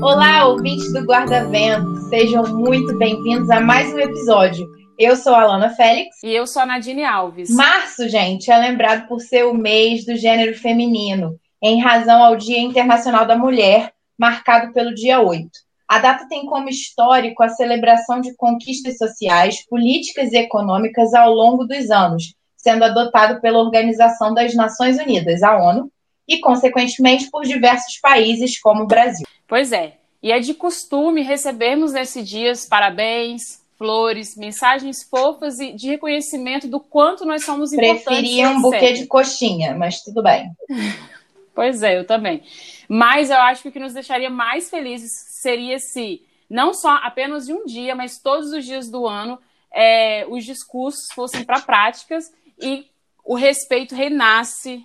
Olá, ouvintes do Guarda-Vento, sejam muito bem-vindos a mais um episódio. Eu sou a Alana Félix. E eu sou a Nadine Alves. Março, gente, é lembrado por ser o mês do gênero feminino, em razão ao Dia Internacional da Mulher, marcado pelo dia 8. A data tem como histórico a celebração de conquistas sociais, políticas e econômicas ao longo dos anos, sendo adotado pela Organização das Nações Unidas, a ONU, e, consequentemente, por diversos países, como o Brasil. Pois é. E é de costume recebermos nesses dias parabéns, flores, mensagens fofas e de reconhecimento do quanto nós somos importantes. Preferia um buquê de coxinha, mas tudo bem. pois é, eu também. Mas eu acho que o que nos deixaria mais felizes seria se não só apenas de um dia, mas todos os dias do ano, é, os discursos fossem para práticas e o respeito renasce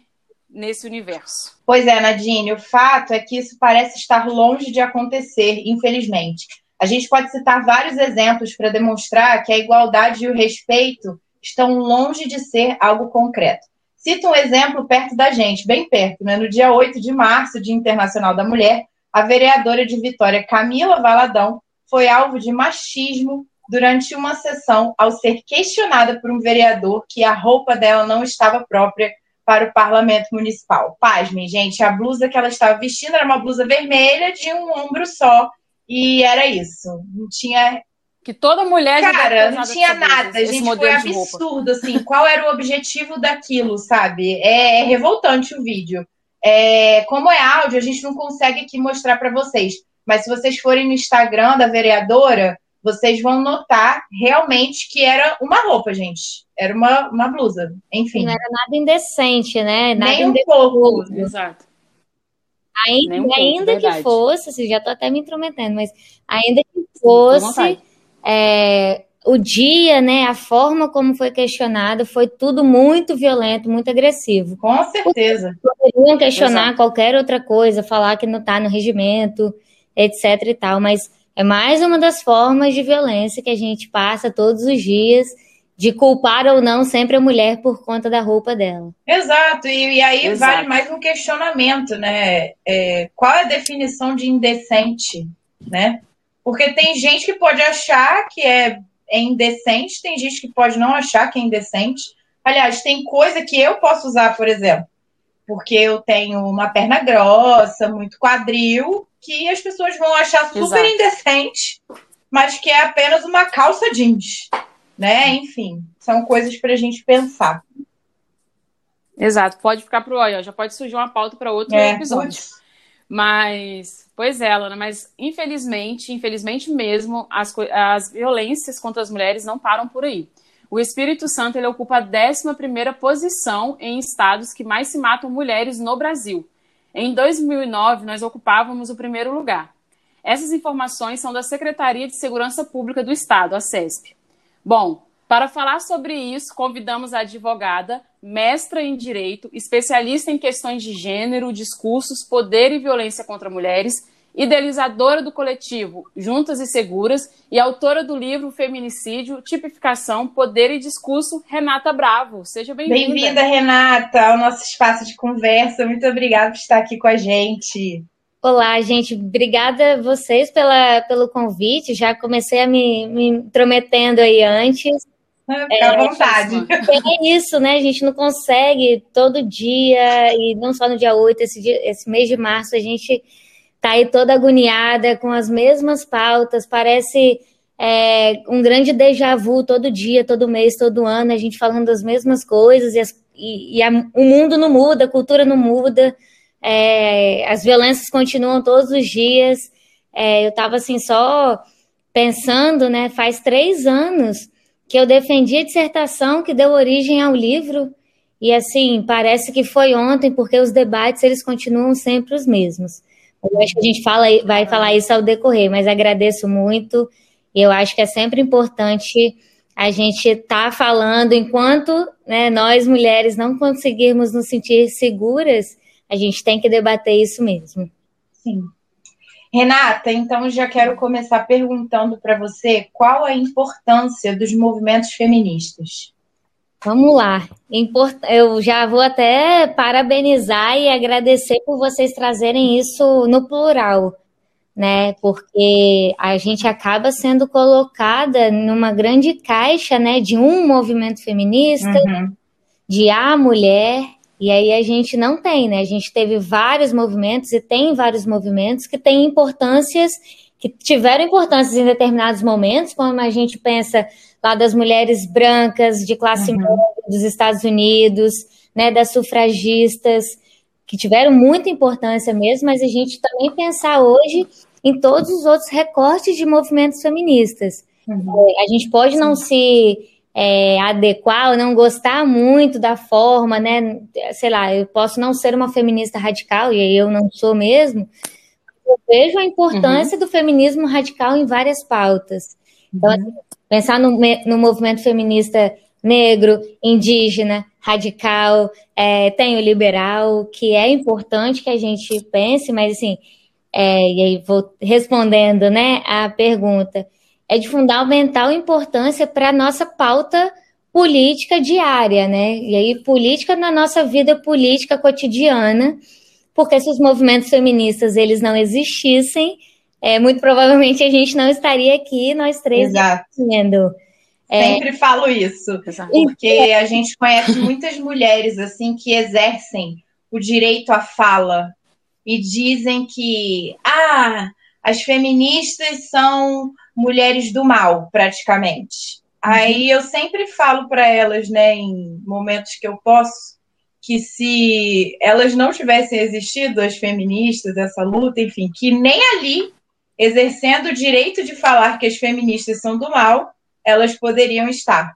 nesse universo. Pois é, Nadine, o fato é que isso parece estar longe de acontecer, infelizmente. A gente pode citar vários exemplos para demonstrar que a igualdade e o respeito estão longe de ser algo concreto. Cito um exemplo perto da gente, bem perto, né? No dia 8 de março, Dia Internacional da Mulher, a vereadora de Vitória, Camila Valadão, foi alvo de machismo durante uma sessão ao ser questionada por um vereador que a roupa dela não estava própria para o parlamento municipal. Pasmem, gente, a blusa que ela estava vestindo era uma blusa vermelha de um ombro só. E era isso. Não tinha. Que toda mulher Cara, não tinha nada. Esse, gente, foi absurdo, assim. Qual era o objetivo daquilo, sabe? É, é revoltante o vídeo. É, como é áudio, a gente não consegue aqui mostrar para vocês. Mas se vocês forem no Instagram da vereadora, vocês vão notar realmente que era uma roupa, gente. Era uma, uma blusa. Enfim. Não era nada indecente, né? Nada Nem um pouco. Exato. Ainda, um ainda pouco, que fosse, assim, já tô até me intrometendo, mas ainda que fosse é, o dia, né, a forma como foi questionado foi tudo muito violento, muito agressivo. Com certeza. Poderiam questionar Exato. qualquer outra coisa, falar que não está no regimento, etc e tal, mas é mais uma das formas de violência que a gente passa todos os dias, de culpar ou não sempre a mulher por conta da roupa dela. Exato, e, e aí Exato. vale mais um questionamento, né? É, qual é a definição de indecente, né? Porque tem gente que pode achar que é, é indecente, tem gente que pode não achar que é indecente. Aliás, tem coisa que eu posso usar, por exemplo, porque eu tenho uma perna grossa, muito quadril, que as pessoas vão achar super Exato. indecente, mas que é apenas uma calça jeans, né? Enfim, são coisas para a gente pensar. Exato, pode ficar pro olho, já pode surgir uma pauta para outro é, episódio. Pode. Mas, pois é, Lana, mas infelizmente, infelizmente mesmo, as, as violências contra as mulheres não param por aí. O Espírito Santo ele ocupa a 11 posição em estados que mais se matam mulheres no Brasil. Em 2009, nós ocupávamos o primeiro lugar. Essas informações são da Secretaria de Segurança Pública do Estado, a SESP. Bom, para falar sobre isso, convidamos a advogada, mestra em direito, especialista em questões de gênero, discursos, poder e violência contra mulheres, idealizadora do coletivo Juntas e Seguras e autora do livro Feminicídio, Tipificação, Poder e Discurso, Renata Bravo. Seja bem-vinda. Bem-vinda, Renata, ao nosso espaço de conversa. Muito obrigada por estar aqui com a gente. Olá, gente. Obrigada a vocês pela, pelo convite. Já comecei a me, me intrometendo aí antes. Fica é, à vontade. É isso, né? A gente não consegue todo dia, e não só no dia 8, esse, dia, esse mês de março, a gente tá aí toda agoniada, com as mesmas pautas, parece é, um grande déjà vu todo dia, todo mês, todo ano, a gente falando das mesmas coisas, e, as, e, e a, o mundo não muda, a cultura não muda, é, as violências continuam todos os dias. É, eu estava assim, só pensando, né? Faz três anos que eu defendi a dissertação que deu origem ao livro. E assim, parece que foi ontem, porque os debates eles continuam sempre os mesmos. Eu acho que a gente fala, vai falar isso ao decorrer, mas agradeço muito. E eu acho que é sempre importante a gente estar tá falando, enquanto né, nós mulheres não conseguirmos nos sentir seguras, a gente tem que debater isso mesmo. Sim. Renata, então já quero começar perguntando para você qual a importância dos movimentos feministas. Vamos lá. Eu já vou até parabenizar e agradecer por vocês trazerem isso no plural, né? Porque a gente acaba sendo colocada numa grande caixa, né? De um movimento feminista, uhum. de a mulher, e aí a gente não tem, né? A gente teve vários movimentos e tem vários movimentos que têm importâncias, que tiveram importâncias em determinados momentos, como a gente pensa lá das mulheres brancas de classe uhum. média dos Estados Unidos, né, das sufragistas, que tiveram muita importância mesmo, mas a gente também pensar hoje em todos os outros recortes de movimentos feministas. Uhum. É, a gente pode não se é, adequar ou não gostar muito da forma, né? Sei lá, eu posso não ser uma feminista radical, e eu não sou mesmo. Eu vejo a importância uhum. do feminismo radical em várias pautas. Então, uhum. Pensar no, no movimento feminista negro, indígena, radical, é, tem o liberal, que é importante que a gente pense, mas assim, é, e aí vou respondendo né, a pergunta, é de fundamental importância para a nossa pauta política diária, né? E aí, política na nossa vida política cotidiana, porque se os movimentos feministas eles não existissem, é, muito provavelmente a gente não estaria aqui, nós três, Exato. É... Sempre falo isso, porque a gente conhece muitas mulheres assim que exercem o direito à fala e dizem que ah, as feministas são mulheres do mal, praticamente. Uhum. Aí eu sempre falo para elas, né, em momentos que eu posso, que se elas não tivessem existido, as feministas, essa luta, enfim, que nem ali exercendo o direito de falar que as feministas são do mal, elas poderiam estar.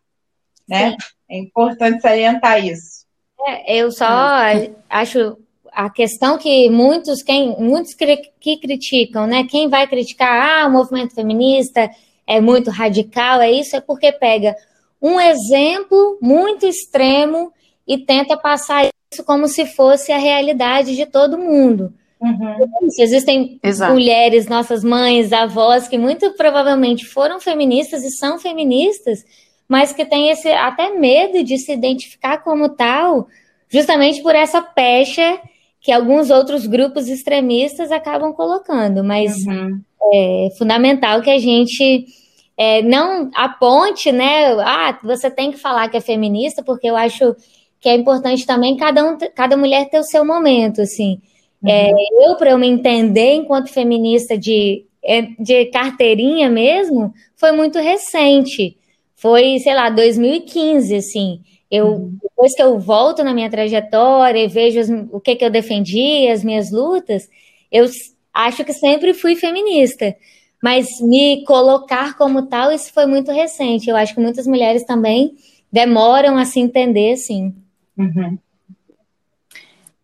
Né? É importante salientar isso. É, eu só é. acho a questão que muitos, quem, muitos que criticam, né? Quem vai criticar, ah, o movimento feminista é muito radical, é isso, é porque pega um exemplo muito extremo e tenta passar isso como se fosse a realidade de todo mundo. Uhum. Existem Exato. mulheres, nossas mães, avós, que muito provavelmente foram feministas e são feministas, mas que têm esse até medo de se identificar como tal, justamente por essa pecha que alguns outros grupos extremistas acabam colocando. Mas uhum. é fundamental que a gente é, não aponte, né? Ah, você tem que falar que é feminista, porque eu acho que é importante também cada, um, cada mulher ter o seu momento, assim. É, eu, para eu me entender enquanto feminista de, é, de carteirinha mesmo, foi muito recente. Foi, sei lá, 2015, assim. Eu, uhum. Depois que eu volto na minha trajetória e vejo as, o que, que eu defendi, as minhas lutas, eu acho que sempre fui feminista. Mas me colocar como tal, isso foi muito recente. Eu acho que muitas mulheres também demoram a se entender, sim. Uhum.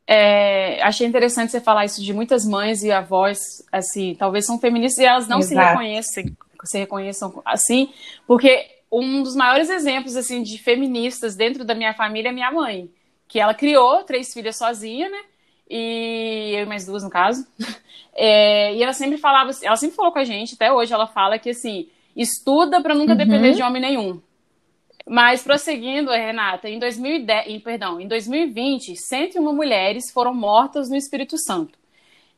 É, achei interessante você falar isso de muitas mães e avós, assim, talvez são feministas e elas não Exato. se reconhecem, se reconheçam assim, porque um dos maiores exemplos assim de feministas dentro da minha família é minha mãe, que ela criou três filhas sozinha, né? E eu e mais duas no caso. É, e ela sempre falava, ela sempre falou com a gente, até hoje ela fala que assim, estuda para nunca uhum. depender de homem nenhum. Mas prosseguindo, Renata, em 2010, em, perdão, em 2020, 101 mulheres foram mortas no Espírito Santo.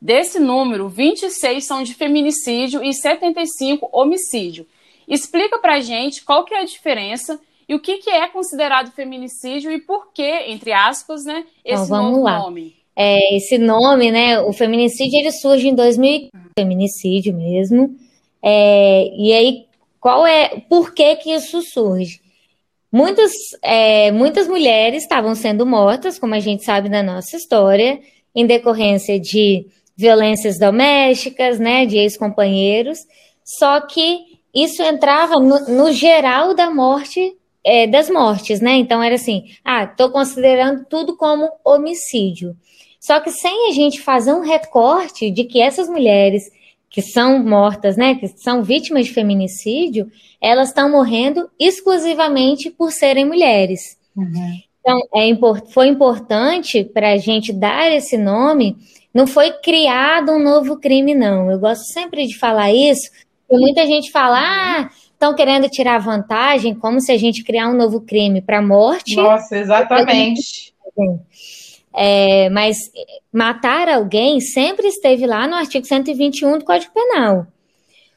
Desse número, 26 são de feminicídio e 75 homicídio. Explica pra gente qual que é a diferença e o que, que é considerado feminicídio e por que, entre aspas, né, esse então, vamos novo lá. nome. É, esse nome, né, o feminicídio, ele surge em 2000, feminicídio mesmo. É, e aí, qual é, por que que isso surge? Muitas, é, muitas mulheres estavam sendo mortas, como a gente sabe da nossa história, em decorrência de violências domésticas, né, de ex-companheiros, só que isso entrava no, no geral da morte, é, das mortes, né? Então era assim, ah, estou considerando tudo como homicídio. Só que sem a gente fazer um recorte de que essas mulheres que são mortas, né, que são vítimas de feminicídio, elas estão morrendo exclusivamente por serem mulheres. Uhum. Então, é, foi importante para a gente dar esse nome, não foi criado um novo crime, não. Eu gosto sempre de falar isso, porque muita gente fala, ah, estão querendo tirar vantagem, como se a gente criar um novo crime para morte. Nossa, exatamente. É, mas matar alguém sempre esteve lá no artigo 121 do Código Penal.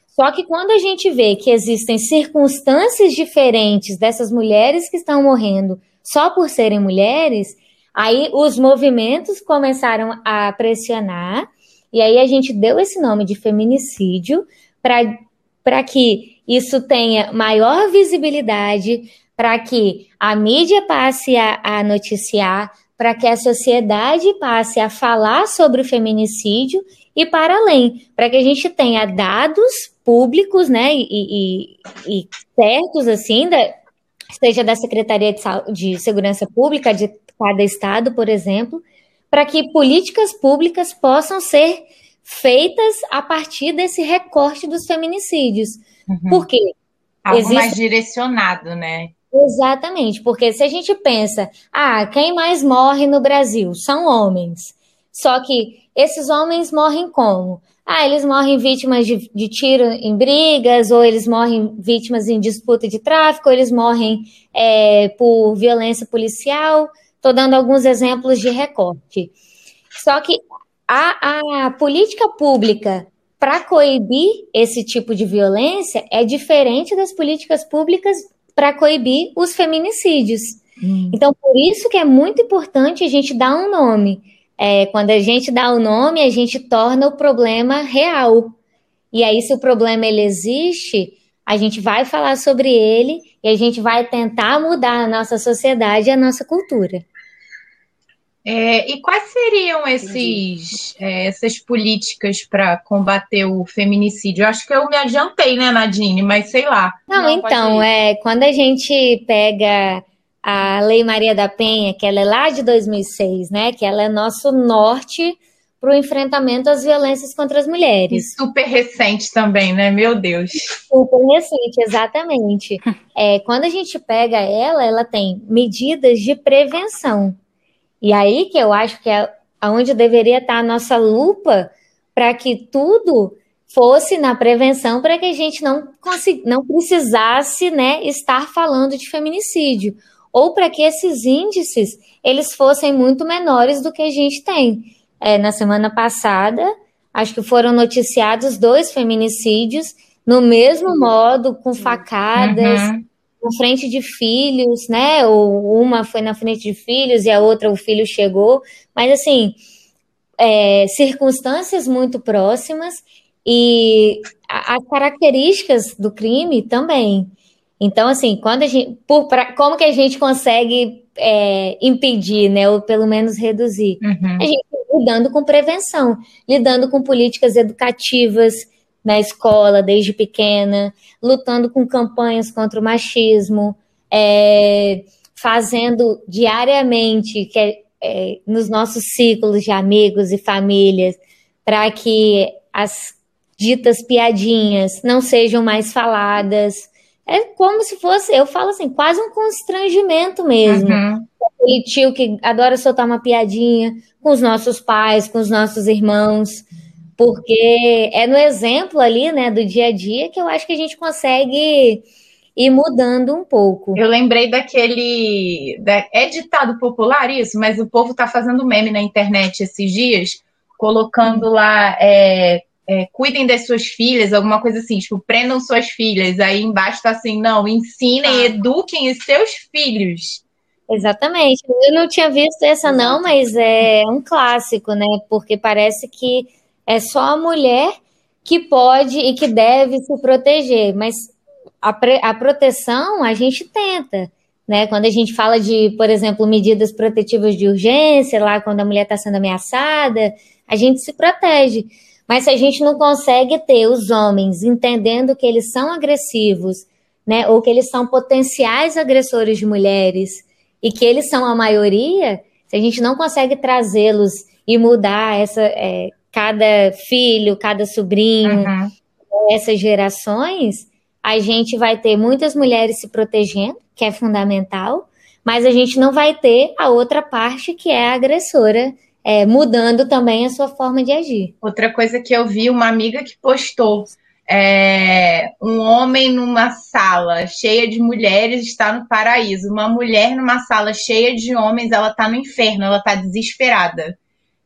Só que quando a gente vê que existem circunstâncias diferentes dessas mulheres que estão morrendo só por serem mulheres, aí os movimentos começaram a pressionar, e aí a gente deu esse nome de feminicídio para que isso tenha maior visibilidade, para que a mídia passe a, a noticiar, para que a sociedade passe a falar sobre o feminicídio e para além, para que a gente tenha dados públicos, né, e, e, e certos, assim, da, seja da Secretaria de, de Segurança Pública de cada estado, por exemplo, para que políticas públicas possam ser feitas a partir desse recorte dos feminicídios. Uhum. Por quê? Algo Existe... mais direcionado, né? Exatamente, porque se a gente pensa, ah, quem mais morre no Brasil são homens. Só que esses homens morrem como? Ah, eles morrem vítimas de, de tiro em brigas, ou eles morrem vítimas em disputa de tráfico, ou eles morrem é, por violência policial. Estou dando alguns exemplos de recorte. Só que a, a política pública para coibir esse tipo de violência é diferente das políticas públicas para coibir os feminicídios. Hum. Então, por isso que é muito importante a gente dar um nome. É, quando a gente dá o um nome, a gente torna o problema real. E aí, se o problema ele existe, a gente vai falar sobre ele e a gente vai tentar mudar a nossa sociedade e a nossa cultura. É, e quais seriam esses, é, essas políticas para combater o feminicídio? Eu acho que eu me adiantei, né, Nadine? Mas sei lá. Não, Não então, é, quando a gente pega a Lei Maria da Penha, que ela é lá de 2006, né, que ela é nosso norte para o enfrentamento às violências contra as mulheres. E super recente também, né? Meu Deus. Super recente, exatamente. é, quando a gente pega ela, ela tem medidas de prevenção. E aí que eu acho que é onde deveria estar a nossa lupa para que tudo fosse na prevenção para que a gente não, não precisasse né, estar falando de feminicídio. Ou para que esses índices eles fossem muito menores do que a gente tem. É, na semana passada, acho que foram noticiados dois feminicídios no mesmo modo, com facadas, uhum na frente de filhos, né? Ou uma foi na frente de filhos e a outra o filho chegou, mas assim, é, circunstâncias muito próximas e as características do crime também. Então, assim, quando a gente, por, pra, como que a gente consegue é, impedir, né, ou pelo menos reduzir? Uhum. A gente lidando com prevenção, lidando com políticas educativas, na escola desde pequena, lutando com campanhas contra o machismo, é, fazendo diariamente que é, é, nos nossos ciclos de amigos e famílias para que as ditas piadinhas não sejam mais faladas. É como se fosse, eu falo assim, quase um constrangimento mesmo. Uhum. Aquele tio que adora soltar uma piadinha com os nossos pais, com os nossos irmãos porque é no exemplo ali, né, do dia a dia que eu acho que a gente consegue ir mudando um pouco. Eu lembrei daquele. Da, é ditado popular isso, mas o povo tá fazendo meme na internet esses dias, colocando lá. É, é, cuidem das suas filhas, alguma coisa assim, tipo, prendam suas filhas. Aí embaixo tá assim, não, ensinem, ah. eduquem os seus filhos. Exatamente. Eu não tinha visto essa, não, mas é um clássico, né? Porque parece que é só a mulher que pode e que deve se proteger, mas a, a proteção a gente tenta. Né? Quando a gente fala de, por exemplo, medidas protetivas de urgência, lá quando a mulher está sendo ameaçada, a gente se protege. Mas se a gente não consegue ter os homens entendendo que eles são agressivos, né, ou que eles são potenciais agressores de mulheres e que eles são a maioria, se a gente não consegue trazê-los e mudar essa, é, cada filho, cada sobrinho, uhum. essas gerações, a gente vai ter muitas mulheres se protegendo, que é fundamental, mas a gente não vai ter a outra parte que é a agressora. É, mudando também a sua forma de agir. Outra coisa que eu vi, uma amiga que postou É, um homem numa sala cheia de mulheres está no paraíso. Uma mulher numa sala cheia de homens, ela está no inferno, ela está desesperada.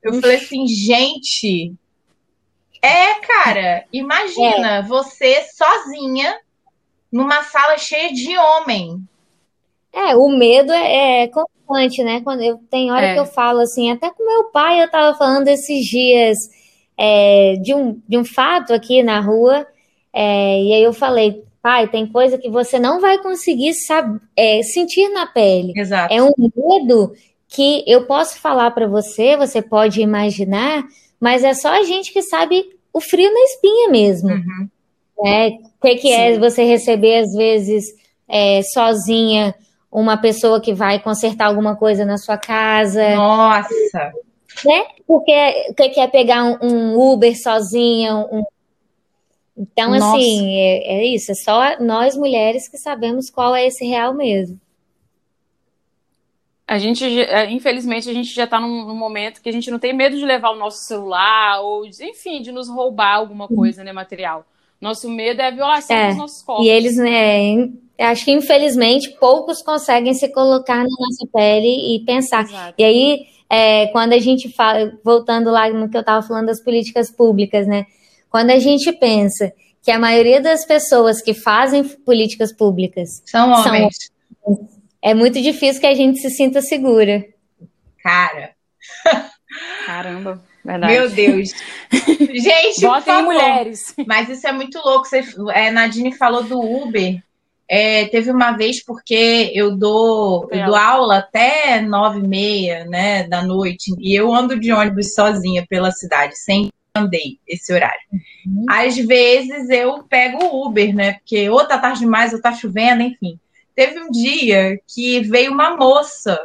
Eu falei assim, gente. É, cara, imagina é. você sozinha numa sala cheia de homem. É, o medo é, é constante, né? Quando eu tem hora é. que eu falo assim, até com meu pai eu tava falando esses dias é, de, um, de um fato aqui na rua é, e aí eu falei, pai, tem coisa que você não vai conseguir saber, é, sentir na pele. Exato. É um medo que eu posso falar para você, você pode imaginar, mas é só a gente que sabe o frio na espinha mesmo. Uhum. Né? O que, que é você receber, às vezes, é, sozinha, uma pessoa que vai consertar alguma coisa na sua casa. Nossa! Né? Porque o que, é pegar um, um Uber sozinha, um, então, Nossa. assim, é, é, isso. É só nós mulheres que sabemos qual é esse real mesmo. A gente, é, infelizmente, a gente já está num, num, momento que a gente não tem medo de levar o nosso celular ou, enfim, de nos roubar alguma uhum. coisa, né, material. Nosso medo é a violação é, dos nossos corpos. E eles, né, acho que infelizmente poucos conseguem se colocar na nossa pele e pensar. Exato. E aí, é, quando a gente fala, voltando lá no que eu estava falando das políticas públicas, né? Quando a gente pensa que a maioria das pessoas que fazem políticas públicas são homens, são, é muito difícil que a gente se sinta segura. Cara. Caramba. Verdade. Meu Deus. Gente, Botem mulheres. Mas isso é muito louco. Você, é, Nadine falou do Uber. É, teve uma vez porque eu dou, eu dou aula até nove e meia né, da noite e eu ando de ônibus sozinha pela cidade, sem andei esse horário. Uhum. Às vezes eu pego o Uber, né? Porque ou tá tarde demais ou tá chovendo, enfim. Teve um dia que veio uma moça.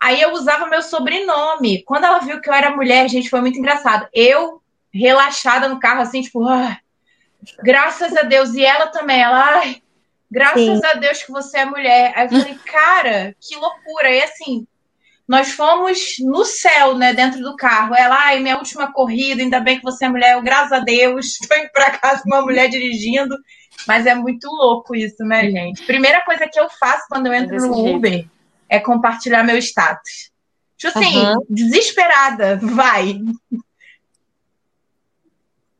Aí eu usava meu sobrenome. Quando ela viu que eu era mulher, gente, foi muito engraçado. Eu, relaxada no carro, assim, tipo, ah, graças a Deus. E ela também, ela, ai, graças Sim. a Deus que você é mulher. Aí eu falei, cara, que loucura. E assim, nós fomos no céu, né, dentro do carro. Ela, ai, minha última corrida, ainda bem que você é mulher, eu, graças a Deus, estou indo para casa com uma mulher dirigindo. Mas é muito louco isso, né, gente? Primeira coisa que eu faço quando eu entro no jeito. Uber é compartilhar meu status. Tipo assim, uhum. desesperada, vai.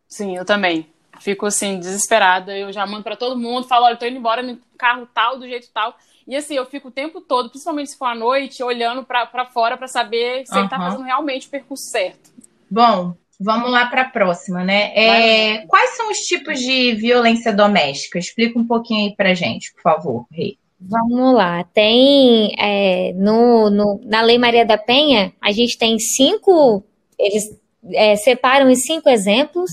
Sim, eu também. Fico assim, desesperada. Eu já mando para todo mundo, falo, olha, tô indo embora no carro tal, do jeito tal. E assim, eu fico o tempo todo, principalmente se for à noite, olhando para fora para saber se uhum. ele tá fazendo realmente o percurso certo. Bom, vamos lá para a próxima, né? É, quais são os tipos de violência doméstica? Explica um pouquinho aí pra gente, por favor, Rei. Vamos lá. Tem é, no, no, na Lei Maria da Penha, a gente tem cinco. Eles é, separam em cinco exemplos,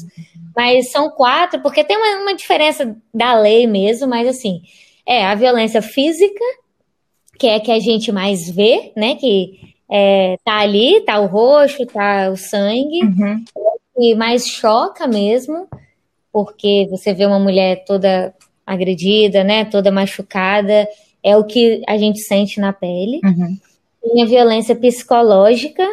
mas são quatro, porque tem uma, uma diferença da lei mesmo, mas assim, é a violência física, que é que a gente mais vê, né? Que é, tá ali, tá o roxo, tá o sangue, uhum. e mais choca mesmo, porque você vê uma mulher toda agredida, né? Toda machucada, é o que a gente sente na pele. Uhum. Tem a violência psicológica,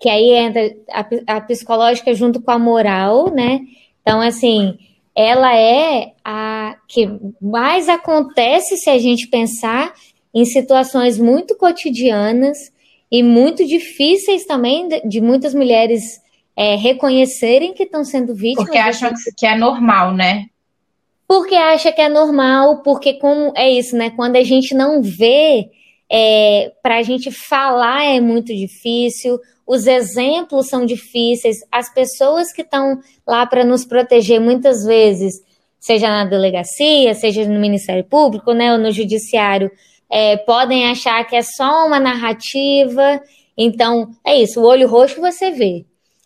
que aí entra a, a psicológica junto com a moral, né? Então, assim, ela é a que mais acontece se a gente pensar em situações muito cotidianas e muito difíceis também de, de muitas mulheres é, reconhecerem que estão sendo vítimas. Porque acham que é normal, né? Porque acha que é normal, porque como é isso, né? Quando a gente não vê, é, para a gente falar é muito difícil, os exemplos são difíceis, as pessoas que estão lá para nos proteger muitas vezes, seja na delegacia, seja no Ministério Público, né, ou no Judiciário, é, podem achar que é só uma narrativa. Então, é isso, o olho roxo você vê.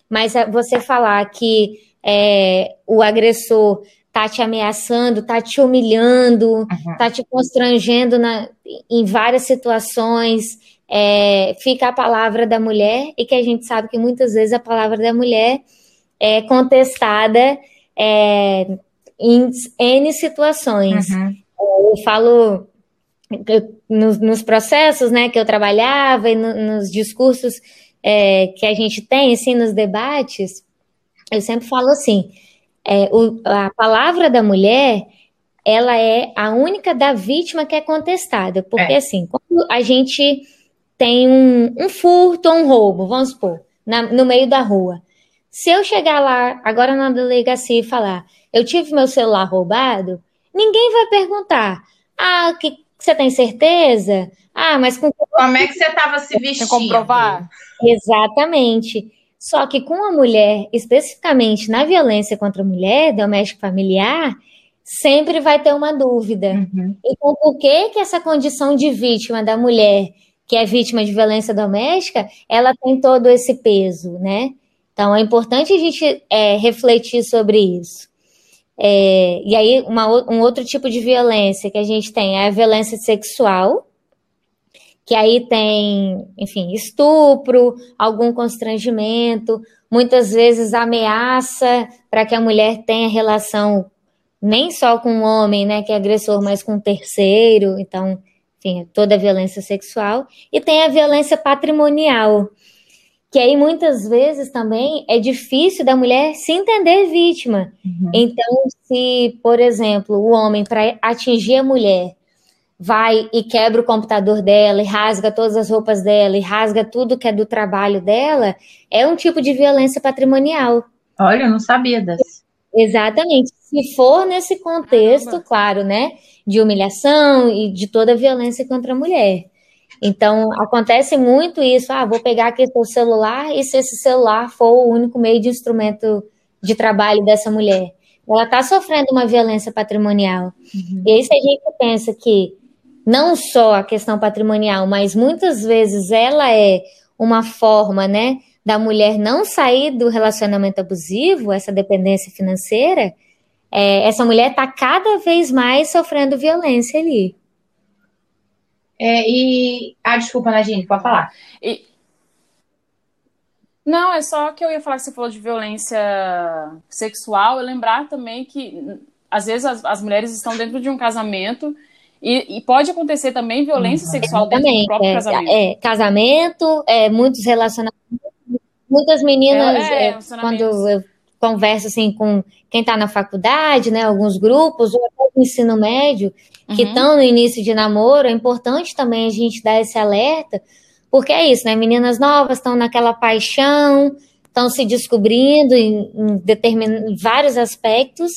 Mas você falar que é, o agressor tá te ameaçando, tá te humilhando, uhum. tá te constrangendo na, em várias situações, é, fica a palavra da mulher, e que a gente sabe que muitas vezes a palavra da mulher é contestada é, em N situações. Uhum. Eu falo nos, nos, processos né, que eu trabalhava e no, nos discursos é, que a gente tem, assim, nos debates, eu sempre falo assim, é, o, a palavra da mulher ela é a única da vítima que é contestada. Porque, é. assim, quando a gente tem um, um furto ou um roubo, vamos supor, na, no meio da rua. Se eu chegar lá, agora na delegacia, e falar, eu tive meu celular roubado, ninguém vai perguntar, ah, que, você tem certeza? Ah, mas com... Como é que você estava se vestindo? comprovar? Exatamente. Só que com a mulher, especificamente na violência contra a mulher, doméstico familiar, sempre vai ter uma dúvida. Uhum. Então, por que, que essa condição de vítima da mulher, que é vítima de violência doméstica, ela tem todo esse peso, né? Então, é importante a gente é, refletir sobre isso. É, e aí, uma, um outro tipo de violência que a gente tem é a violência sexual, que aí tem, enfim, estupro, algum constrangimento, muitas vezes ameaça para que a mulher tenha relação nem só com o homem, né, que é agressor, mas com o terceiro, então, enfim, toda a violência sexual. E tem a violência patrimonial, que aí muitas vezes também é difícil da mulher se entender vítima. Uhum. Então, se, por exemplo, o homem, para atingir a mulher, vai e quebra o computador dela, e rasga todas as roupas dela, e rasga tudo que é do trabalho dela, é um tipo de violência patrimonial. Olha, eu não sabia dessa. Exatamente. Se for nesse contexto, Caramba. claro, né, de humilhação e de toda a violência contra a mulher. Então, acontece muito isso. Ah, vou pegar aqui o celular e se esse celular for o único meio de instrumento de trabalho dessa mulher, ela está sofrendo uma violência patrimonial. Uhum. E aí, se a gente pensa que não só a questão patrimonial, mas muitas vezes ela é uma forma, né, da mulher não sair do relacionamento abusivo, essa dependência financeira, é, essa mulher está cada vez mais sofrendo violência ali. É, e. Ah, desculpa, Nadine, pode falar. E... Não, é só que eu ia falar que você falou de violência sexual, eu lembrar também que às vezes as, as mulheres estão dentro de um casamento e, e, pode acontecer também violência uhum. sexual dentro do próprio é, casamento. É, casamento, é, muitos relacionamentos. Muitas meninas, é, é quando eu converso assim com quem está na faculdade, né, alguns grupos, ou até no ensino médio, que estão uhum. no início de namoro, é importante também a gente dar esse alerta, porque é isso, né? Meninas novas estão naquela paixão, estão se descobrindo em, em determin... vários aspectos,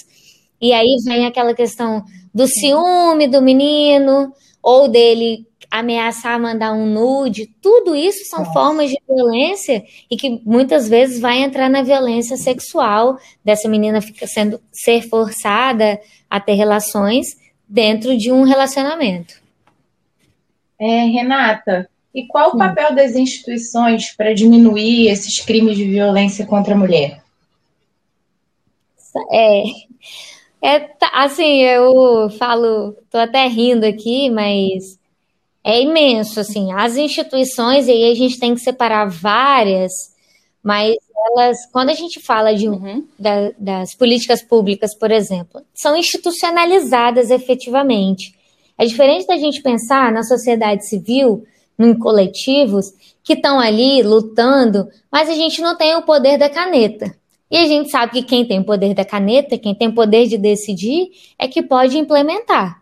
e aí vem aquela questão do ciúme do menino, ou dele ameaçar mandar um nude, tudo isso são Nossa. formas de violência e que muitas vezes vai entrar na violência sexual dessa menina fica sendo ser forçada a ter relações dentro de um relacionamento. É, Renata, e qual o papel das instituições para diminuir esses crimes de violência contra a mulher? É, é, tá, assim, eu falo, tô até rindo aqui, mas é imenso, assim, as instituições, e aí a gente tem que separar várias, mas elas, quando a gente fala de, uhum. da, das políticas públicas, por exemplo, são institucionalizadas efetivamente. É diferente da gente pensar na sociedade civil, em coletivos, que estão ali lutando, mas a gente não tem o poder da caneta. E a gente sabe que quem tem o poder da caneta, quem tem o poder de decidir, é que pode implementar.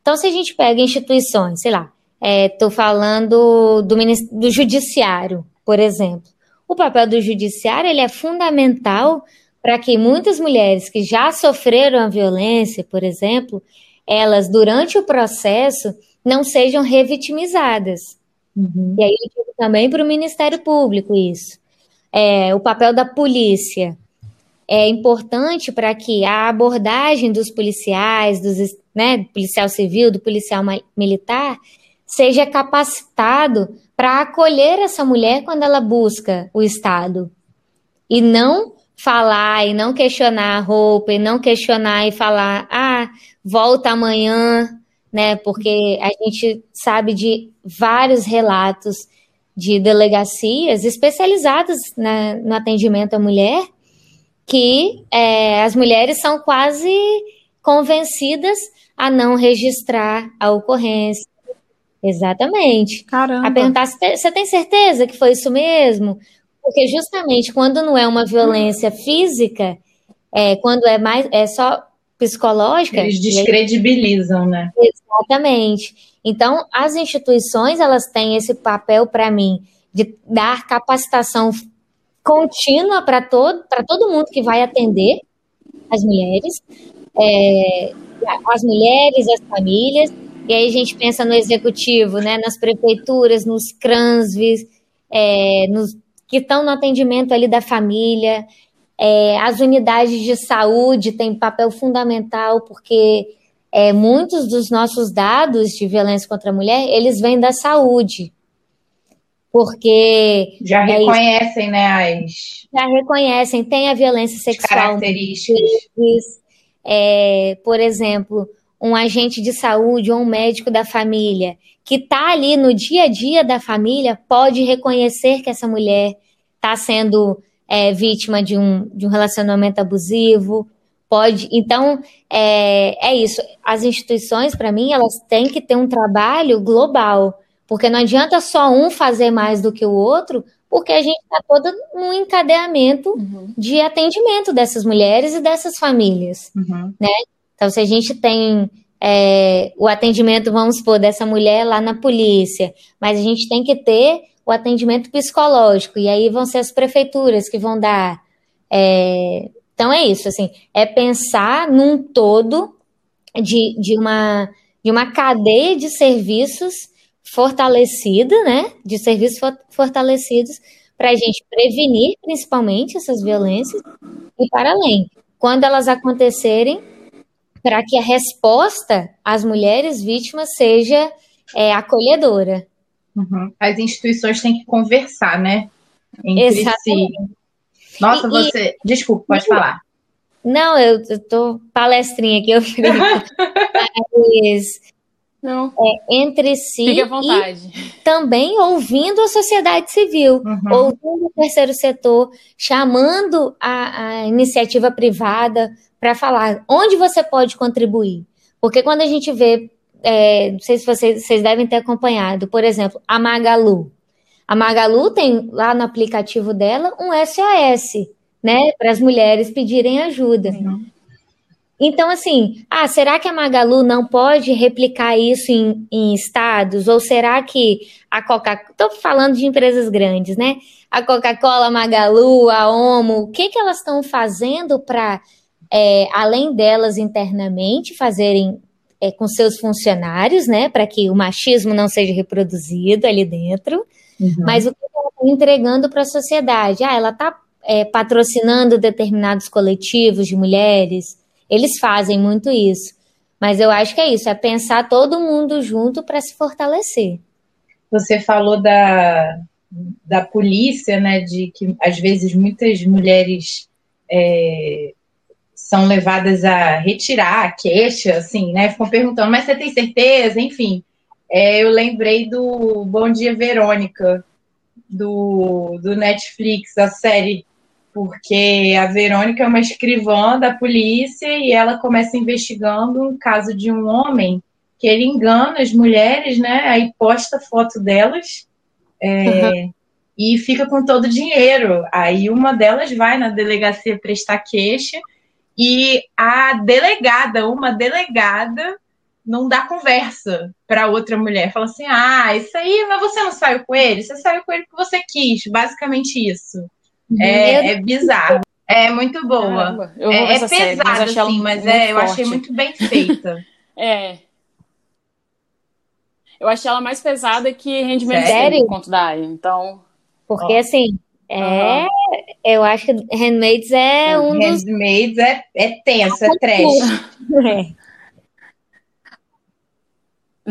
Então, se a gente pega instituições, sei lá, estou é, falando do, do judiciário, por exemplo. O papel do judiciário ele é fundamental para que muitas mulheres que já sofreram a violência, por exemplo, elas, durante o processo, não sejam revitimizadas. Uhum. E aí eu digo também para o Ministério Público isso. É, o papel da polícia é importante para que a abordagem dos policiais, dos, né, do policial civil, do policial militar, seja capacitado para acolher essa mulher quando ela busca o Estado. E não falar e não questionar a roupa, e não questionar e falar, ah, volta amanhã, né? Porque a gente sabe de vários relatos de delegacias especializadas na, no atendimento à mulher que é, as mulheres são quase convencidas a não registrar a ocorrência. Exatamente. Caramba. A perguntar: você tem certeza que foi isso mesmo? Porque justamente quando não é uma violência física, é, quando é mais é só psicológica. Eles descredibilizam, aí... né? Exatamente. Então, as instituições elas têm esse papel para mim de dar capacitação contínua para todo, todo mundo que vai atender as mulheres, é, as mulheres, as famílias, e aí a gente pensa no executivo, né, nas prefeituras, nos CRANSVs, é, nos, que estão no atendimento ali da família, é, as unidades de saúde têm papel fundamental, porque é, muitos dos nossos dados de violência contra a mulher, eles vêm da saúde. Porque. Já é reconhecem, isso, né? As. Já reconhecem, tem a violência sexual. Características. É, por exemplo, um agente de saúde ou um médico da família que está ali no dia a dia da família pode reconhecer que essa mulher está sendo é, vítima de um, de um relacionamento abusivo, pode. Então, é, é isso. As instituições, para mim, elas têm que ter um trabalho global, porque não adianta só um fazer mais do que o outro, porque a gente está todo num encadeamento uhum. de atendimento dessas mulheres e dessas famílias, uhum. né? Então, se a gente tem é, o atendimento, vamos supor, dessa mulher lá na polícia, mas a gente tem que ter o atendimento psicológico, e aí vão ser as prefeituras que vão dar. É, então é isso, assim, é pensar num todo de, de, uma, de uma cadeia de serviços fortalecida, né? De serviços fortalecidos para a gente prevenir principalmente essas violências e para além. Quando elas acontecerem, para que a resposta às mulheres vítimas seja é, acolhedora. Uhum. As instituições têm que conversar, né? Entre Exatamente. si. Nossa, e, você. E... Desculpa, pode falar. Não, eu, estou palestrinha aqui, eu fico. Mas, não. É, entre si Fique à vontade. e também ouvindo a sociedade civil, uhum. ouvindo o terceiro setor, chamando a, a iniciativa privada para falar onde você pode contribuir. Porque quando a gente vê é, não sei se vocês, vocês devem ter acompanhado, por exemplo, a Magalu. A Magalu tem lá no aplicativo dela um SOS, né, para as mulheres pedirem ajuda. Uhum. Então, assim, ah, será que a Magalu não pode replicar isso em, em estados? Ou será que a Coca-Cola. Estou falando de empresas grandes, né? A Coca-Cola, a Magalu, a Omo, o que, que elas estão fazendo para, é, além delas internamente, fazerem é, com seus funcionários, né, para que o machismo não seja reproduzido ali dentro, uhum. mas o que ela está entregando para a sociedade? Ah, ela está é, patrocinando determinados coletivos de mulheres, eles fazem muito isso, mas eu acho que é isso, é pensar todo mundo junto para se fortalecer. Você falou da, da polícia, né, de que às vezes muitas mulheres é, são levadas a retirar a queixa, assim, né? Ficam perguntando, mas você tem certeza? Enfim, é, eu lembrei do Bom Dia Verônica, do, do Netflix, a série, porque a Verônica é uma escrivã da polícia e ela começa investigando um caso de um homem que ele engana as mulheres, né? Aí posta foto delas. É, uhum. E fica com todo o dinheiro. Aí uma delas vai na delegacia prestar queixa e a delegada, uma delegada, não dá conversa para outra mulher. Fala assim: ah, isso aí, mas você não saiu com ele? Você saiu com ele porque você quis. Basicamente isso. É, é bizarro. É muito boa. é, é pesada, série, mas assim, mas é, eu achei muito bem feita. é. Eu achei ela mais pesada que Rendimento Sério? Conto da Aya. Então. Porque, ó. assim, é, uhum. Eu acho que Handmaids é um Handmaids dos... Handmaids é, é tenso, é trash. É.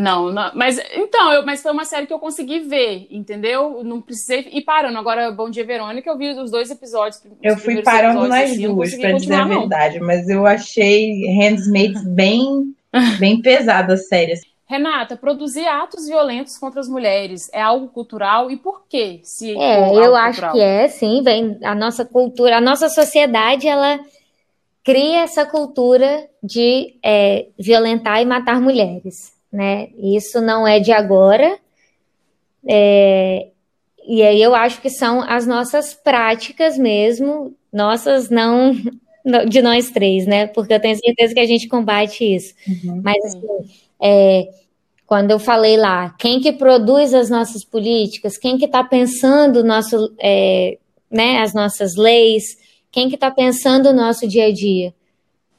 Não, não, mas então, eu, mas foi uma série que eu consegui ver, entendeu? Não precisei ir parando. Agora, Bom Dia Verônica, eu vi os dois episódios. Eu fui parando nas assim, duas, para dizer a verdade, mas eu achei Handmaids bem, bem pesada a série. Assim. Renata, produzir atos violentos contra as mulheres é algo cultural e por quê? Se é, eu acho que é, sim, vem a nossa cultura, a nossa sociedade, ela cria essa cultura de é, violentar e matar mulheres, né? Isso não é de agora, é, e aí eu acho que são as nossas práticas mesmo, nossas não de nós três, né? Porque eu tenho certeza que a gente combate isso. Uhum, Mas assim, é, quando eu falei lá, quem que produz as nossas políticas, quem que está pensando nosso, é, né, as nossas leis, quem que está pensando o nosso dia a dia?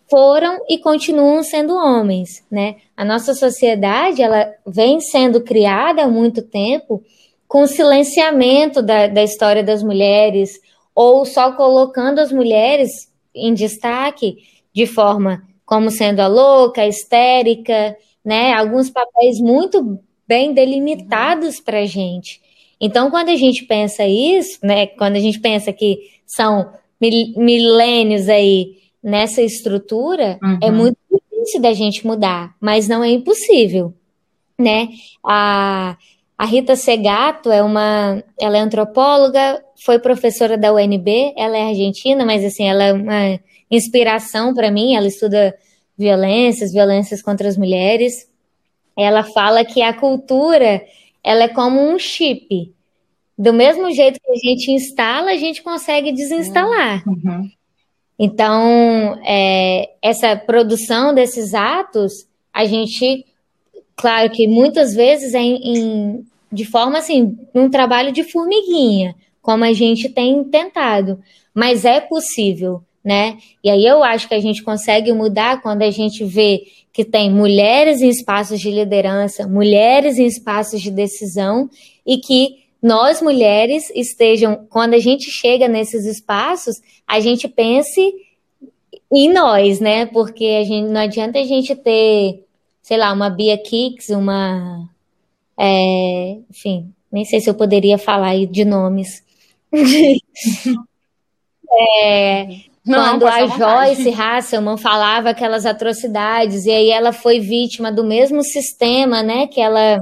Foram e continuam sendo homens, né? A nossa sociedade, ela vem sendo criada há muito tempo com silenciamento da, da história das mulheres, ou só colocando as mulheres em destaque de forma como sendo a louca, a histérica, né? Alguns papéis muito bem delimitados para a gente. Então, quando a gente pensa isso, né? Quando a gente pensa que são milênios aí nessa estrutura, é uhum. é muito difícil da gente mudar, mas não é impossível, né? A, a Rita Segato é uma, ela é antropóloga, foi professora da UNB, ela é argentina, mas assim, ela é uma inspiração para mim, ela estuda violências, violências contra as mulheres. Ela fala que a cultura, ela é como um chip. Do mesmo jeito que a gente instala, a gente consegue desinstalar. Uhum. Então, é, essa produção desses atos, a gente, claro que muitas vezes é em, em, de forma assim, um trabalho de formiguinha, como a gente tem tentado, mas é possível, né? E aí eu acho que a gente consegue mudar quando a gente vê que tem mulheres em espaços de liderança, mulheres em espaços de decisão e que nós mulheres estejam, quando a gente chega nesses espaços, a gente pense em nós, né? Porque a gente não adianta a gente ter, sei lá, uma Bia Kicks, uma é, enfim, nem sei se eu poderia falar de nomes. é, não, quando a Joyce Hasselman falava aquelas atrocidades, e aí ela foi vítima do mesmo sistema, né, que ela,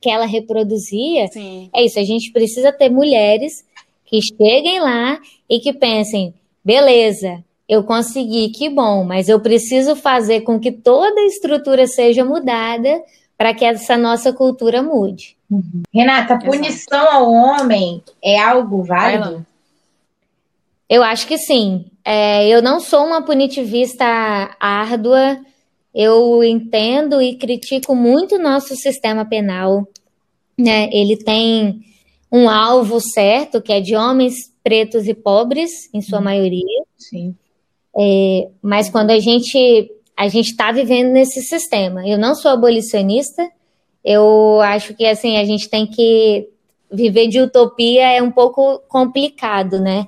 que ela reproduzia. Sim. É isso, a gente precisa ter mulheres que cheguem lá e que pensem, beleza, eu consegui, que bom, mas eu preciso fazer com que toda a estrutura seja mudada para que essa nossa cultura mude. Uhum. Renata, punição Exato. ao homem é algo válido? Eu acho que sim. É, eu não sou uma punitivista árdua. Eu entendo e critico muito o nosso sistema penal. Né? Ele tem um alvo certo, que é de homens pretos e pobres, em sua uhum. maioria. Sim. É, mas quando a gente a gente está vivendo nesse sistema. Eu não sou abolicionista, eu acho que assim a gente tem que viver de utopia é um pouco complicado, né?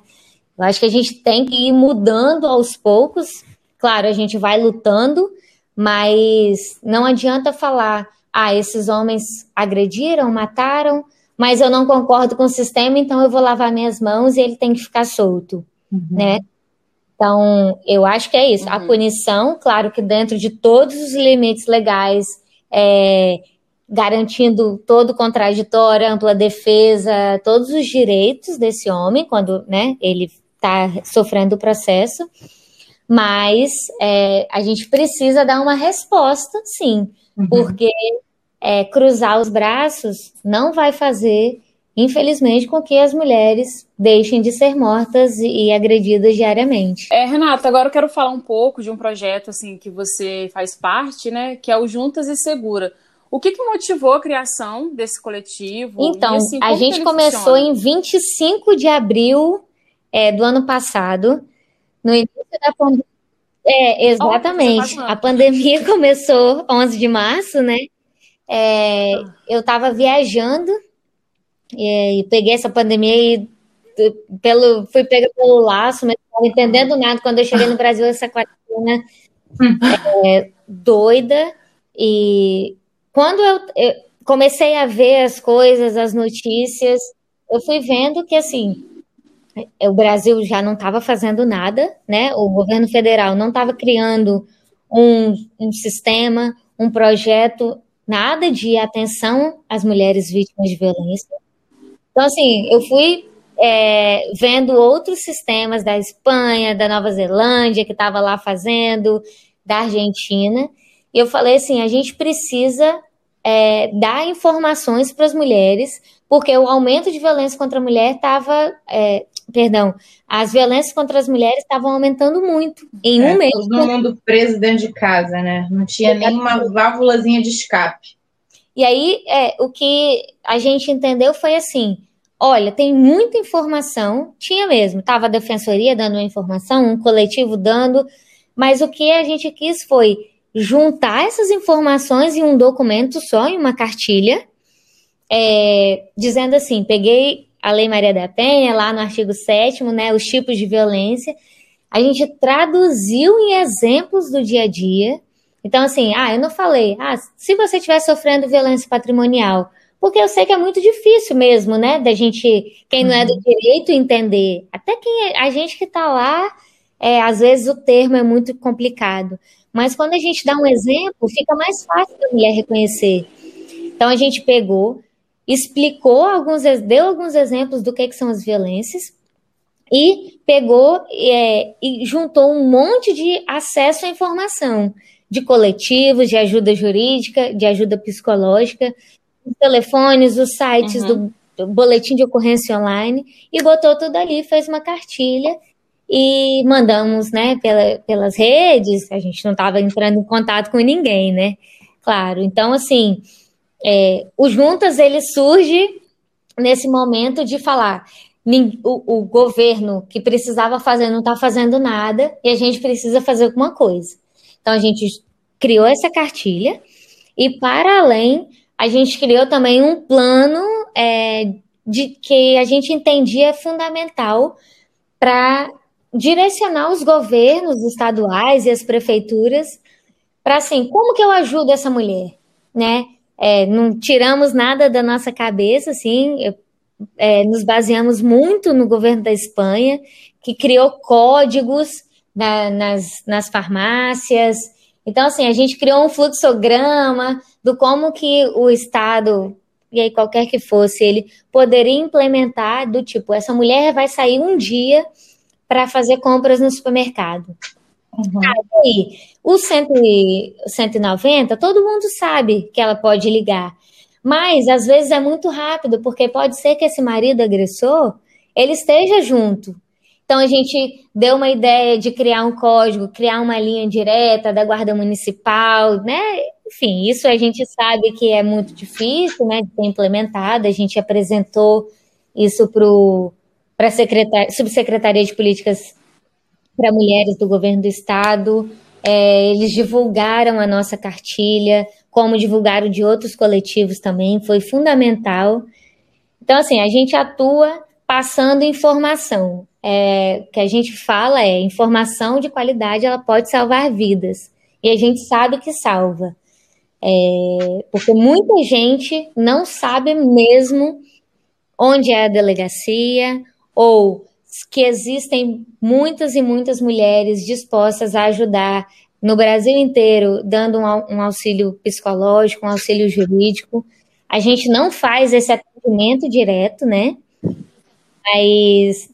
Eu acho que a gente tem que ir mudando aos poucos. Claro, a gente vai lutando, mas não adianta falar, ah, esses homens agrediram, mataram, mas eu não concordo com o sistema, então eu vou lavar minhas mãos e ele tem que ficar solto, uhum. né? Então, eu acho que é isso. Uhum. A punição, claro que dentro de todos os limites legais, é, garantindo todo o contraditório, ampla defesa, todos os direitos desse homem quando né, ele está sofrendo o processo. Mas é, a gente precisa dar uma resposta, sim, uhum. porque é, cruzar os braços não vai fazer infelizmente, com que as mulheres deixem de ser mortas e agredidas diariamente. É, Renata, agora eu quero falar um pouco de um projeto assim que você faz parte, né, que é o Juntas e Segura. O que, que motivou a criação desse coletivo? Então, e, assim, a gente começou funciona? em 25 de abril é, do ano passado, no início da pandemia. É, exatamente. Oh, a pandemia começou 11 de março, né? É, eu estava viajando e, peguei essa pandemia e pelo, fui pega pelo laço, mas não estava entendendo nada. Quando eu cheguei no Brasil, essa quarentena é, doida. E quando eu, eu, comecei a ver as coisas, as notícias, eu fui vendo que, assim, o Brasil já não estava fazendo nada, né? O governo federal não estava criando um, um sistema, um projeto, nada de atenção às mulheres vítimas de violência. Então, assim, eu fui é, vendo outros sistemas da Espanha, da Nova Zelândia, que estava lá fazendo, da Argentina, e eu falei assim: a gente precisa é, dar informações para as mulheres, porque o aumento de violência contra a mulher estava. É, perdão, as violências contra as mulheres estavam aumentando muito em um é, mês. Todo mundo preso dentro de casa, né? Não tinha nenhuma válvulazinha de escape. E aí, é, o que a gente entendeu foi assim: olha, tem muita informação, tinha mesmo, estava a defensoria dando uma informação, um coletivo dando, mas o que a gente quis foi juntar essas informações em um documento só, em uma cartilha, é, dizendo assim: peguei a Lei Maria da Penha, lá no artigo 7, né, os tipos de violência, a gente traduziu em exemplos do dia a dia. Então, assim, ah, eu não falei, ah, se você estiver sofrendo violência patrimonial, porque eu sei que é muito difícil mesmo, né, da gente, quem não é do uhum. direito, entender. Até quem é, a gente que está lá, é, às vezes o termo é muito complicado. Mas quando a gente dá um exemplo, fica mais fácil da mulher reconhecer. Então a gente pegou, explicou alguns, deu alguns exemplos do que, que são as violências e pegou é, e juntou um monte de acesso à informação de coletivos, de ajuda jurídica, de ajuda psicológica, os telefones, os sites uhum. do, boletim de ocorrência online e botou tudo ali, fez uma cartilha e mandamos, né, pela, pelas redes, a gente não estava entrando em contato com ninguém, né? Claro. Então, assim, é, o Juntas ele surge nesse momento de falar o, o governo que precisava fazer não está fazendo nada e a gente precisa fazer alguma coisa. Então a gente criou essa cartilha e para além a gente criou também um plano é, de que a gente entendia fundamental para direcionar os governos estaduais e as prefeituras para assim, como que eu ajudo essa mulher, né? É, não tiramos nada da nossa cabeça, assim, é, nos baseamos muito no governo da Espanha, que criou códigos na, nas, nas farmácias. Então, assim, a gente criou um fluxograma do como que o Estado, e aí qualquer que fosse, ele poderia implementar do tipo, essa mulher vai sair um dia para fazer compras no supermercado. Uhum. Aí, o 190, todo mundo sabe que ela pode ligar. Mas, às vezes, é muito rápido, porque pode ser que esse marido agressor, ele esteja junto. Então, a gente deu uma ideia de criar um código, criar uma linha direta da Guarda Municipal, né? Enfim, isso a gente sabe que é muito difícil, né, de ser implementado. A gente apresentou isso para a Subsecretaria de Políticas para mulheres do governo do estado. É, eles divulgaram a nossa cartilha, como divulgaram de outros coletivos também, foi fundamental. Então, assim, a gente atua passando informação. É, que a gente fala é informação de qualidade, ela pode salvar vidas. E a gente sabe que salva. É, porque muita gente não sabe mesmo onde é a delegacia, ou que existem muitas e muitas mulheres dispostas a ajudar no Brasil inteiro, dando um, auxílio psicológico, um auxílio jurídico. A gente não faz esse atendimento direto, né? Mas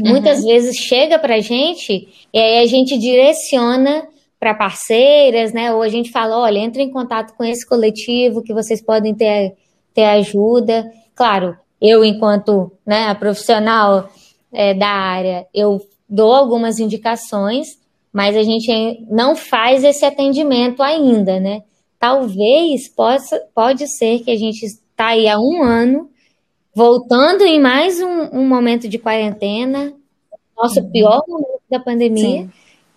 muitas uhum. vezes chega para a gente e aí a gente direciona para parceiras, né? Ou a gente fala, olha, entre em contato com esse coletivo que vocês podem ter, ter ajuda. Claro, eu enquanto né, profissional é, da área, eu dou algumas indicações, mas a gente não faz esse atendimento ainda, né? Talvez possa, pode ser que a gente está aí há um ano, voltando em mais um, um momento de quarentena, nosso uhum. pior momento da pandemia. Sim.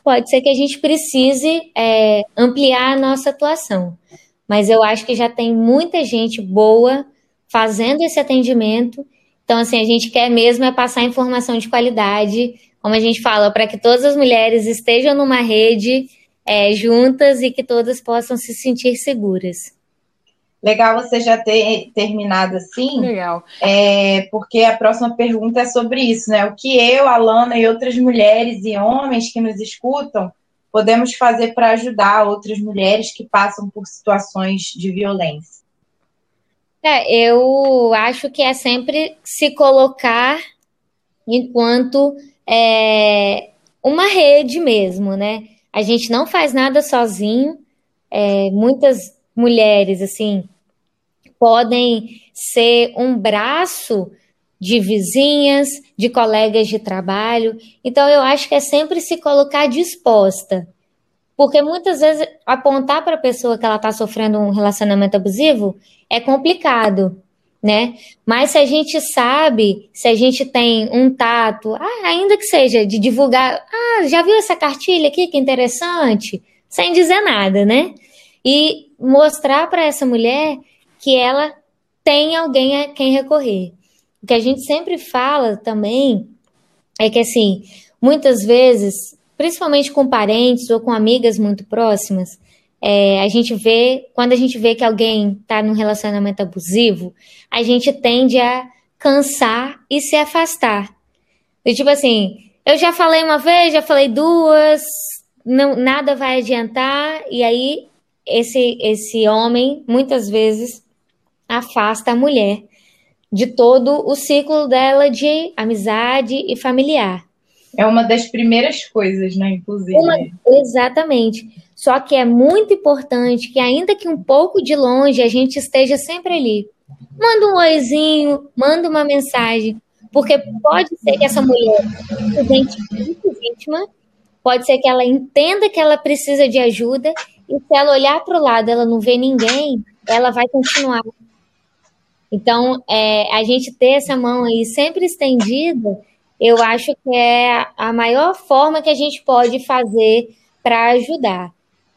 Pode ser que a gente precise é, ampliar a nossa atuação. Mas eu acho que já tem muita gente boa fazendo esse atendimento então, assim, a gente quer mesmo é passar informação de qualidade, como a gente fala, para que todas as mulheres estejam numa rede é, juntas e que todas possam se sentir seguras. Legal você já ter terminado assim. Legal. É, porque a próxima pergunta é sobre isso, né? O que eu, Alana e outras mulheres e homens que nos escutam podemos fazer para ajudar outras mulheres que passam por situações de violência? É, eu acho que é sempre se colocar enquanto é, uma rede mesmo, né? A gente não faz nada sozinho. É, muitas mulheres, assim, podem ser um braço de vizinhas, de colegas de trabalho. Então, eu acho que é sempre se colocar disposta. Porque muitas vezes apontar para a pessoa que ela está sofrendo um relacionamento abusivo é complicado, né? Mas se a gente sabe, se a gente tem um tato, ah, ainda que seja de divulgar, ah, já viu essa cartilha aqui que interessante? Sem dizer nada, né? E mostrar para essa mulher que ela tem alguém a quem recorrer. O que a gente sempre fala também é que, assim, muitas vezes, principalmente com parentes ou com amigas muito próximas, é, a gente vê, quando a gente vê que alguém está num relacionamento abusivo, a gente tende a cansar e se afastar. E, tipo assim, eu já falei uma vez, já falei duas, não, nada vai adiantar, e aí esse, esse homem, muitas vezes, afasta a mulher de todo o ciclo dela de amizade e familiar. É uma das primeiras coisas, né, inclusive. Uma, exatamente. Só que é muito importante que, ainda que um pouco de longe, a gente esteja sempre ali. Manda um oizinho, manda uma mensagem, porque pode ser que essa mulher sente muito vítima, pode ser que ela entenda que ela precisa de ajuda, e se ela olhar para o lado ela não vê ninguém, ela vai continuar então, é, a gente ter essa mão aí sempre estendida, eu acho que é a maior forma que a gente pode fazer para ajudar.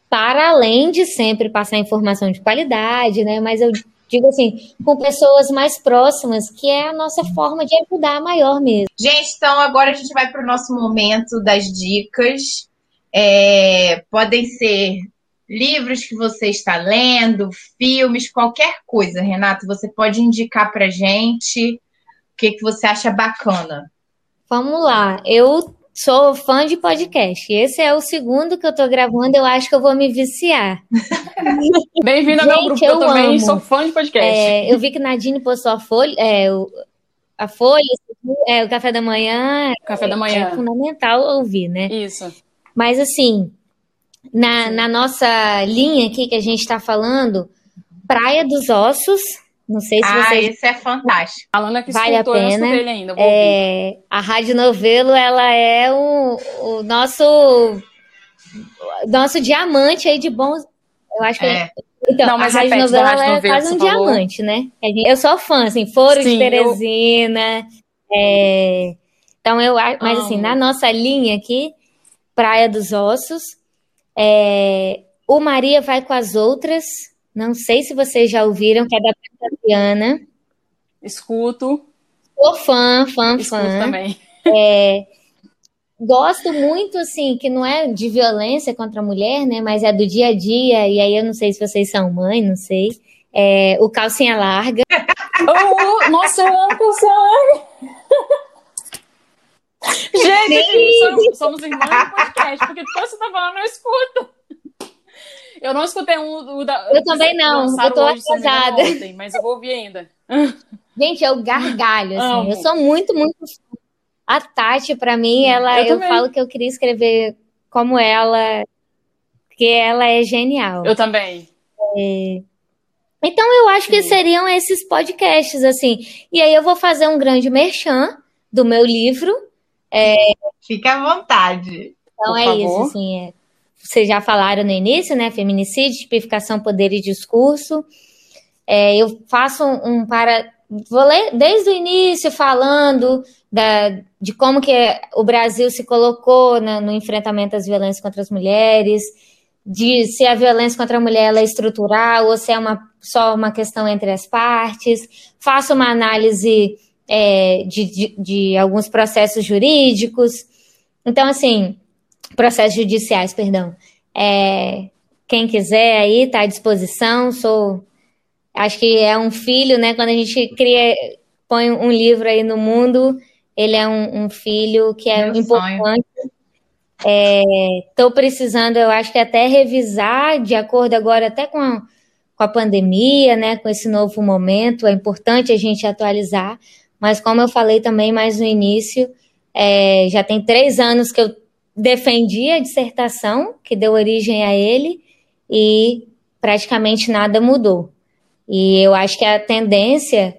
Para além de sempre passar informação de qualidade, né? Mas eu digo assim, com pessoas mais próximas, que é a nossa forma de ajudar maior mesmo. Gente, então agora a gente vai para o nosso momento das dicas. É, podem ser livros que você está lendo, filmes, qualquer coisa, Renato, você pode indicar para gente o que, que você acha bacana. Vamos lá, eu sou fã de podcast. Esse é o segundo que eu tô gravando, eu acho que eu vou me viciar. Bem-vindo ao meu grupo, eu, eu também amo. sou fã de podcast. É, eu vi que Nadine postou a folha, é, a folha, é, o café da manhã. Café da manhã. É fundamental ouvir, né? Isso. Mas assim, na, na nossa linha aqui que a gente está falando, Praia dos Ossos. Não sei se ah, vocês. esse é fantástico. Falando aqui, vale escutou, a pena. Eu ainda. É, a Rádio Novelo, ela é o, o nosso nosso diamante aí de bons. Eu acho que é. Então, Não, mas a Rádio Novelo, Rádio é quase um falou. diamante, né? Eu sou fã, assim, Foro Sim, de Teresina. Eu... É... Então, eu mas assim, na nossa linha aqui, Praia dos Ossos, é, o Maria vai com as outras. Não sei se vocês já ouviram, que é da Tatiana. Escuto. Sou fã, fã, Escuto fã. também. É, gosto muito, assim, que não é de violência contra a mulher, né? Mas é do dia a dia. E aí eu não sei se vocês são mãe, não sei. É, o calcinha larga. oh, nossa, eu amo calcinha larga. Gente, somos, somos irmãs do podcast, porque tudo que você tá falando eu escuto. Eu não escutei um da. Eu também não, eu tô atrasada. Ontem, mas eu vou ouvir ainda. Gente, eu gargalho, assim. Amo. Eu sou muito, muito. A Tati, pra mim, ela. Eu, eu falo que eu queria escrever como ela, que ela é genial. Eu também. É... Então, eu acho Sim. que seriam esses podcasts, assim. E aí eu vou fazer um grande merchan do meu livro, é... Fica à vontade. Então Por é favor. isso, assim. É... Vocês já falaram no início, né? Feminicídio, tipificação, poder e discurso. É, eu faço um, um, para. Vou ler desde o início falando da, de como que o Brasil se colocou no enfrentamento às violências contra as mulheres, de se a violência contra a mulher é estrutural ou se é uma, só uma questão entre as partes. Faço uma análise é, de, de, de, alguns processos jurídicos. Então, assim, processos judiciais, perdão. É, quem quiser aí está à disposição. Sou, acho que é um filho, né? Quando a gente cria, põe um livro aí no mundo, ele é um, um filho que é Meu importante. Estou é, precisando, eu acho que até revisar, de acordo agora até com a, com a pandemia, né, com esse novo momento, é importante a gente atualizar, mas como eu falei também mais no início, é, já tem três anos que eu defendi a dissertação que deu origem a ele e praticamente nada mudou. E eu acho que a tendência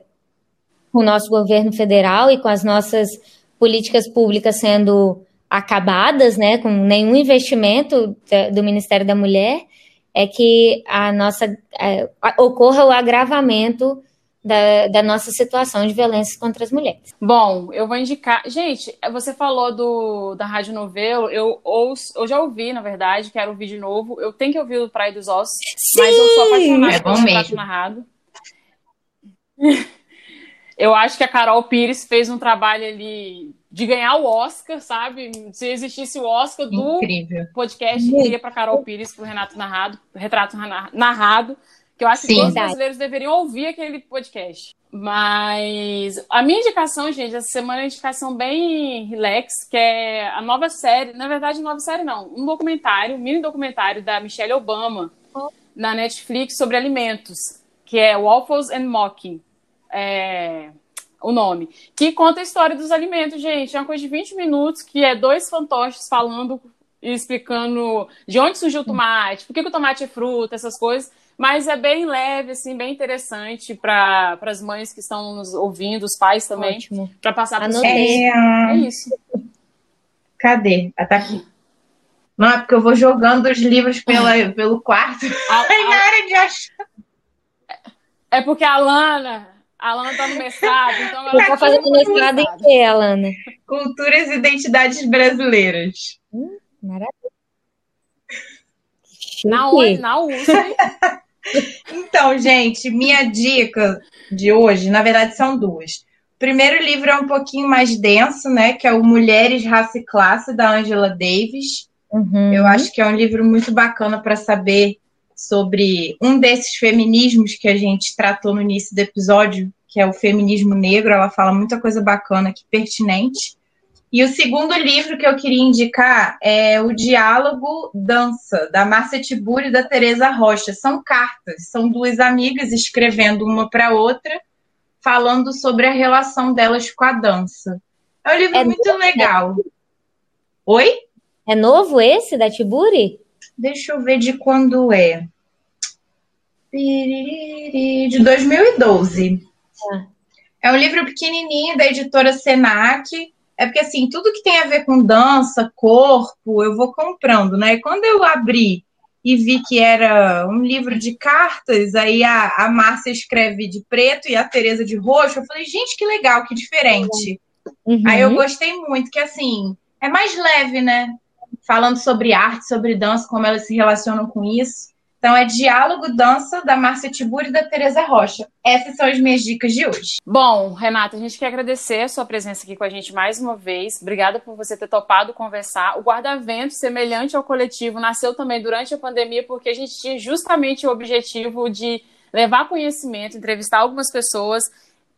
com o nosso governo federal e com as nossas políticas públicas sendo acabadas, né, com nenhum investimento do Ministério da Mulher, é que a nossa é, ocorra o agravamento da, da, nossa situação de violência contra as mulheres. Bom, eu vou indicar. Gente, você falou do, da Rádio Novelo, eu, ouço, eu já ouvi, na verdade, quero ouvir de novo. Eu tenho que ouvir o Praia dos Ossos, Sim! mas eu sou apaixonada é pelo relato narrado. Eu acho que a Carol Pires fez um trabalho ali de ganhar o Oscar, sabe? Se existisse o Oscar do Incrível. podcast, iria para Carol Pires, para o Renato Narrado, Retrato Narrado, que eu acho Sim, que todos os brasileiros deveriam ouvir aquele podcast. Mas a minha indicação, gente, essa semana é uma indicação bem relax, que é a nova série, na verdade, nova série não, um documentário, um mini documentário da Michelle Obama oh. na Netflix sobre alimentos, que é Waffles and Mocking é, o nome, que conta a história dos alimentos, gente. É uma coisa de 20 minutos, que é dois fantoches falando e explicando de onde surgiu o tomate, por que, que o tomate é fruta, essas coisas. Mas é bem leve, assim, bem interessante para as mães que estão nos ouvindo, os pais também, para passar para os é... é isso. Cadê? Ah, tá aqui. Não, é porque eu vou jogando os livros pela, pelo quarto. A, a... na área de achar. É porque a Lana, a Alana está no mestrado, então ela está fazendo mestrado em quê, Alana? Culturas e identidades brasileiras. Hum, maravilha. Na, na USP. então, gente, minha dica de hoje, na verdade, são duas. O primeiro livro é um pouquinho mais denso, né? Que é o Mulheres, Raça e Classe, da Angela Davis. Uhum. Eu acho que é um livro muito bacana para saber sobre um desses feminismos que a gente tratou no início do episódio, que é o feminismo negro. Ela fala muita coisa bacana aqui, pertinente. E o segundo livro que eu queria indicar é O Diálogo Dança, da Márcia Tiburi e da Teresa Rocha. São cartas, são duas amigas escrevendo uma para outra, falando sobre a relação delas com a dança. É um livro é muito novo, legal. Oi? É novo esse da Tiburi? Deixa eu ver de quando é. De 2012. Ah. É um livro pequenininho da editora Senac. É porque, assim, tudo que tem a ver com dança, corpo, eu vou comprando, né? Quando eu abri e vi que era um livro de cartas, aí a, a Márcia escreve de preto e a Tereza de roxo, eu falei, gente, que legal, que diferente. Uhum. Aí eu gostei muito, que assim, é mais leve, né? falando sobre arte, sobre dança, como elas se relacionam com isso. Então é Diálogo Dança da Márcia Tiburi e da Teresa Rocha. Essas são as minhas dicas de hoje. Bom, Renata, a gente quer agradecer a sua presença aqui com a gente mais uma vez. Obrigada por você ter topado conversar. O Guarda-Vento, semelhante ao coletivo, nasceu também durante a pandemia porque a gente tinha justamente o objetivo de levar conhecimento, entrevistar algumas pessoas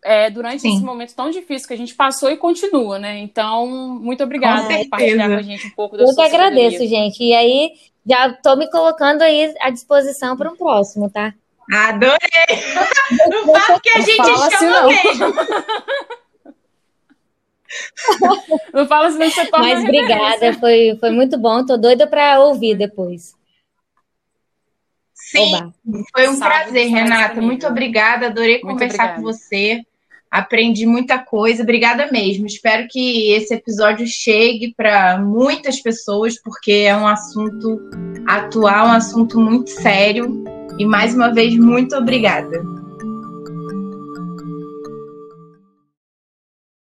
é, durante Sim. esse momento tão difícil que a gente passou e continua, né? Então, muito obrigada por compartilhar com a gente um pouco da Eu que agradeço, gente. E aí, já estou me colocando aí à disposição para um próximo, tá? Adorei! Não fala que a gente chama assim, não. mesmo. não fala assim, não você toma Mas obrigada, foi, foi muito bom. Tô doida para ouvir depois. Sim, Oba. foi um Sabe, prazer, Renata. Muito obrigada, adorei muito conversar obrigada. com você. Aprendi muita coisa, obrigada mesmo. Espero que esse episódio chegue para muitas pessoas, porque é um assunto atual, um assunto muito sério. E mais uma vez, muito obrigada.